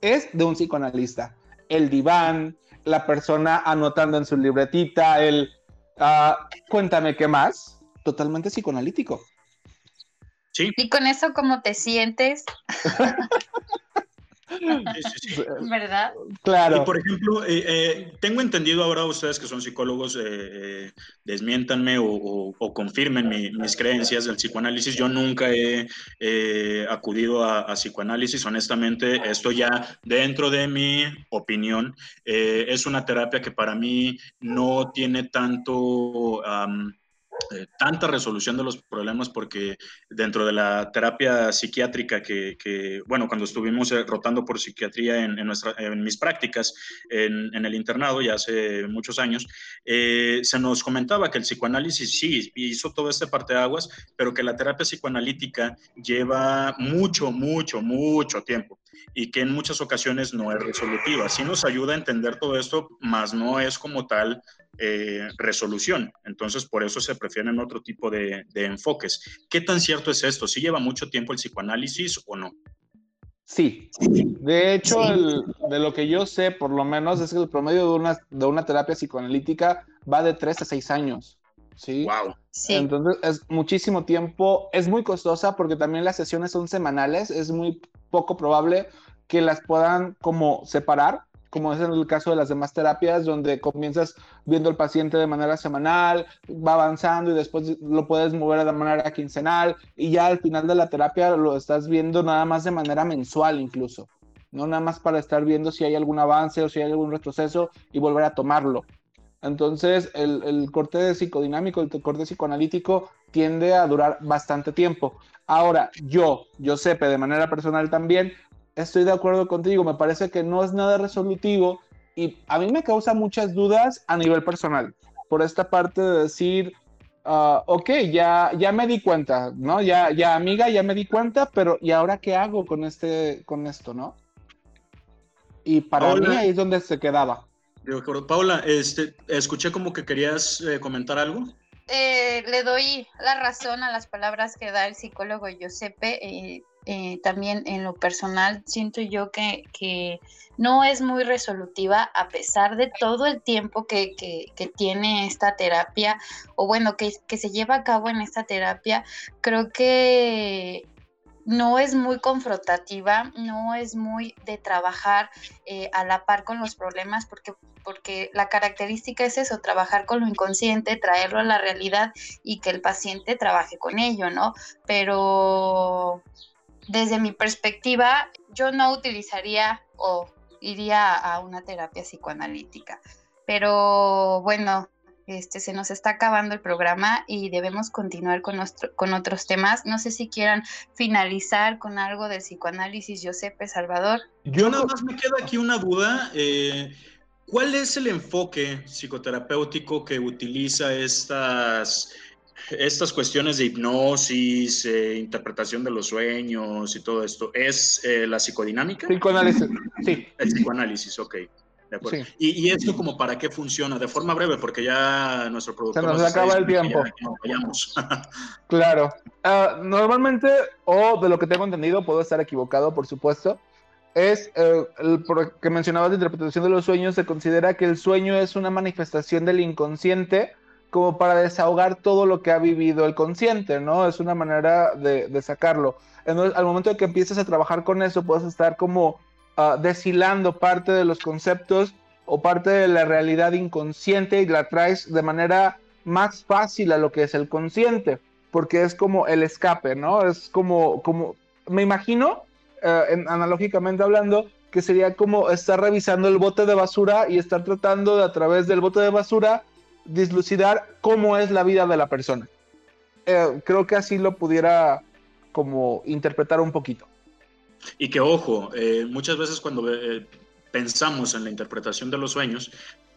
es de un psicoanalista. El diván, la persona anotando en su libretita, el uh, cuéntame qué más, totalmente psicoanalítico. Sí. ¿Y con eso cómo te sientes? ¿Verdad? Claro. Y por ejemplo, eh, eh, tengo entendido ahora ustedes que son psicólogos, eh, desmiéntanme o, o, confirmen mis creencias del psicoanálisis. Yo nunca he acudido a, psicoanálisis, honestamente, esto ya dentro de mi opinión, es una terapia que para mí no tiene tanto... Eh, tanta resolución de los problemas porque dentro de la terapia psiquiátrica que, bueno, cuando estuvimos eh, rotando por psiquiatría en, nuestra, en mis prácticas en, el internado ya hace muchos años, eh, se nos comentaba que el psicoanálisis sí hizo todo este parte de aguas, pero que la terapia psicoanalítica lleva mucho, mucho, mucho tiempo y que en muchas ocasiones no es resolutiva. Sí nos ayuda a entender todo esto, más no es como tal eh, resolución. Entonces, por eso se prefieren otro tipo de, enfoques. ¿Qué tan cierto es esto? ¿Sí lleva mucho tiempo el psicoanálisis o no? Sí. De hecho, de lo que yo sé, por lo menos, es que el promedio de una, de una terapia psicoanalítica va de 3 a 6 años. ¿Sí? Wow. Sí. Entonces es muchísimo tiempo, es muy costosa porque también las sesiones son semanales, es muy poco probable que las puedan como separar, como es en el caso de las demás terapias, donde comienzas viendo al paciente de manera semanal, va avanzando y después lo puedes mover de manera quincenal y ya al final de la terapia lo estás viendo nada más de manera mensual incluso, no nada más para estar viendo si hay algún avance o si hay algún retroceso y volver a tomarlo. Entonces, el, el corte psicodinámico, el corte psicoanalítico tiende a durar bastante tiempo. Ahora, yo, yo sé, de manera personal también, estoy de acuerdo contigo, me parece que no es nada resolutivo y a mí me causa muchas dudas a nivel personal, por esta parte de decir, ah, ok, ya, ya me di cuenta, ¿no? Ya, ya amiga, ya me di cuenta, pero ¿y ahora qué hago con, este, con esto, no? Y para Hola. mí ahí es donde se quedaba. De acuerdo. Paula, este, escuché como que querías eh, comentar algo. Eh, le doy la razón a las palabras que da el psicólogo Giuseppe. eh, eh, también en lo personal siento yo que, que no es muy resolutiva a pesar de todo el tiempo que, que- que tiene esta terapia o bueno, que, que se lleva a cabo en esta terapia. Creo que no es muy confrontativa, no es muy de trabajar eh, a la par con los problemas porque porque la característica es eso, trabajar con lo inconsciente, traerlo a la realidad y que el paciente trabaje con ello, ¿no? Pero desde mi perspectiva, yo no utilizaría o iría a una terapia psicoanalítica. Pero bueno, este, se nos está acabando el programa y debemos continuar con, nuestro- con otros temas. No sé si quieran finalizar con algo del psicoanálisis, Giuseppe Salvador. Yo nada más me queda aquí una duda. eh, ¿Cuál es el enfoque psicoterapéutico que utiliza estas, estas cuestiones de hipnosis, eh, interpretación de los sueños y todo esto? ¿Es eh, la psicodinámica? Psicoanálisis, sí. El psicoanálisis, ok. De acuerdo. Sí. ¿Y, y esto como para qué funciona? De forma breve, porque ya nuestro productor... Se nos acaba el tiempo. ya- vayamos. Claro. Ah, normalmente, o de lo que tengo entendido, puedo estar equivocado, por supuesto, es eh, el que mencionabas de interpretación de los sueños, se considera que el sueño es una manifestación del inconsciente como para desahogar todo lo que ha vivido el consciente, ¿no? Es una manera de, de sacarlo. Entonces, al momento de que empieces a trabajar con eso, puedes estar como ah, deshilando parte de los conceptos o parte de la realidad inconsciente y la traes de manera más fácil a lo que es el consciente porque es como el escape, ¿no? Es como, como me imagino, en- analógicamente hablando, que sería como estar revisando el bote de basura y estar tratando de a través del bote de basura dislucidar cómo es la vida de la persona. Eh, creo que así lo pudiera como interpretar un poquito. Y que ojo, eh, muchas veces cuando eh, pensamos en la interpretación de los sueños,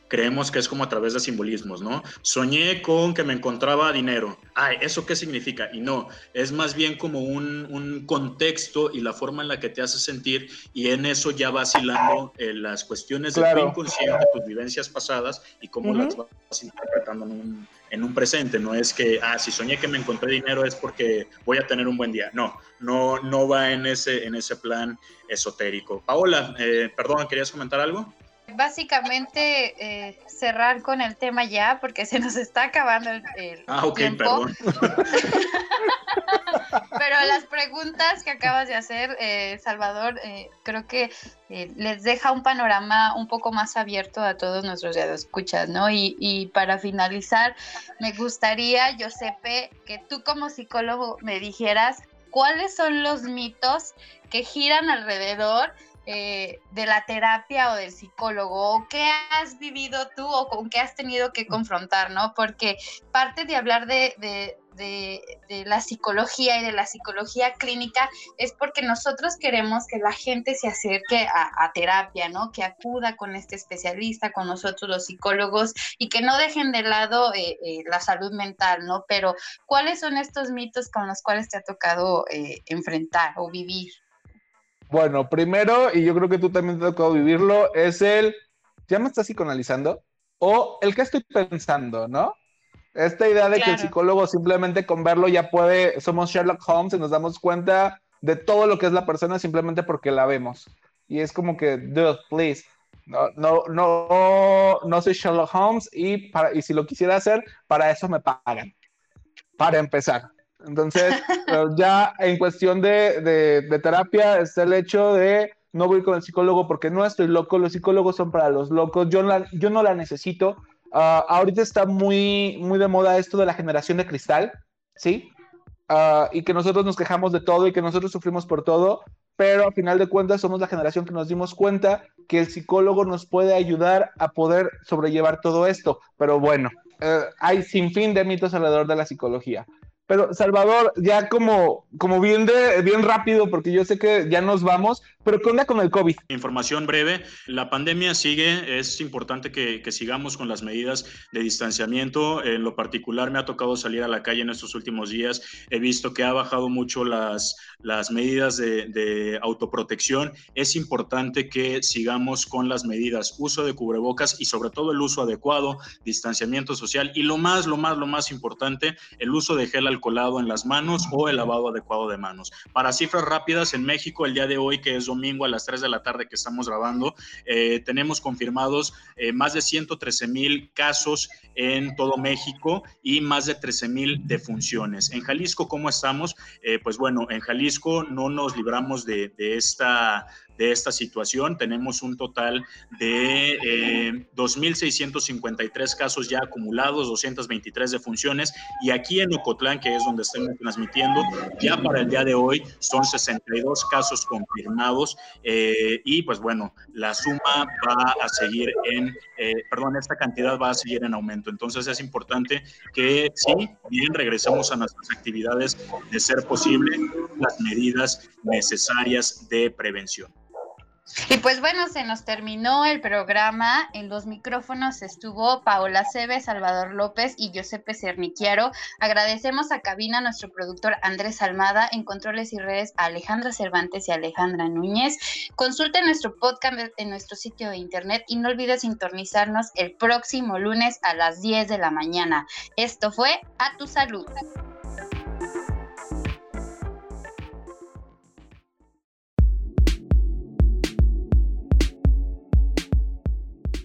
creemos que es como a través de simbolismos, ¿no? Soñé con que me encontraba dinero. Ay, ¿eso qué significa? Y no, es más bien como un, un contexto y la forma en la que te hace sentir y en eso ya vacilando las cuestiones de Claro. tu inconsciente, tus vivencias pasadas y cómo las vas interpretando en un, en un presente. No es que, ah, si soñé que me encontré dinero es porque voy a tener un buen día. No, no, no va en ese, en ese plan esotérico. Paola, eh, perdón, ¿querías comentar algo? Básicamente eh, cerrar con el tema ya porque se nos está acabando el, el Ah, tiempo. perdón. Pero las preguntas que acabas de hacer, eh, Salvador, eh, creo que eh, les deja un panorama un poco más abierto a todos nuestros escuchas, ¿no? Y, y para finalizar, me gustaría, Giuseppe, que tú como psicólogo me dijeras cuáles son los mitos que giran alrededor eh, de la terapia o del psicólogo, o qué has vivido tú o con qué has tenido que confrontar, ¿no? Porque parte de hablar de, de, de, la psicología y de la psicología clínica es porque nosotros queremos que la gente se acerque a, terapia, ¿no? Que acuda con este especialista, con nosotros los psicólogos y que no dejen de lado eh, eh, la salud mental, ¿no? Pero ¿cuáles son estos mitos con los cuales te ha tocado enfrentar o vivir? Bueno, primero, y yo creo que tú también te ha tocado vivirlo, es el, ¿ya me estás psicoanalizando? O el que estoy pensando, ¿no? Esta idea de que el Claro. psicólogo simplemente con verlo ya puede, somos Sherlock Holmes y nos damos cuenta de todo lo que es la persona simplemente porque la vemos. Y es como que, dude, please, no, no, no, no soy Sherlock Holmes y, para, y si lo quisiera hacer, para eso me pagan, para empezar. Entonces, ya en cuestión de, de, terapia está el hecho de no voy con el psicólogo porque no estoy loco, los psicólogos son para los locos, yo, yo no la necesito. Ah, ahorita está muy, muy de moda esto de la generación de cristal, ¿sí? Ah, y que nosotros nos quejamos de todo y que nosotros sufrimos por todo, pero a final de cuentas somos la generación que nos dimos cuenta que el psicólogo nos puede ayudar a poder sobrellevar todo esto. Pero bueno, eh, hay sin fin de mitos alrededor de la psicología. Pero Salvador, ya como, como bien, de, bien rápido, porque yo sé que ya nos vamos, pero ¿qué onda con el COVID? Información breve, la pandemia sigue, es importante que, que, sigamos con las medidas de distanciamiento. En lo particular me ha tocado salir a la calle en estos últimos días, he visto que ha bajado mucho las, las medidas de, de autoprotección. Es importante que sigamos con las medidas, uso de cubrebocas y sobre todo el uso adecuado, distanciamiento social y lo más, lo más, lo más importante, el uso de gel colado en las manos o el lavado adecuado de manos. Para cifras rápidas, en México el día de hoy, que es domingo a las 3 de la tarde que estamos grabando, eh, tenemos confirmados eh, más de 113 mil casos en todo México y más de 13 mil defunciones. En Jalisco, ¿cómo estamos? Eh, pues bueno, en Jalisco no nos libramos de, de esta de esta situación. Tenemos un total de eh, 2.653 casos ya acumulados, 223 defunciones, y aquí en Ocotlán, que es donde estamos transmitiendo, ya para el día de hoy son 62 casos confirmados, eh, y pues bueno, la suma va a seguir en, eh, perdón, esta cantidad va a seguir en aumento. Entonces es importante que sí, bien regresemos a nuestras actividades de ser posible las medidas necesarias de prevención. Y pues bueno, se nos terminó el programa. En los micrófonos estuvo Paola Cebe, Salvador López y Giuseppe Cerniquiaro. Agradecemos a cabina nuestro productor Andrés Almada, en controles y redes a Alejandra Cervantes y Alejandra Núñez. Consulte nuestro podcast en nuestro sitio de internet y no olvides sintonizarnos el próximo lunes a las 10 de la mañana. Esto fue A Tu Salud.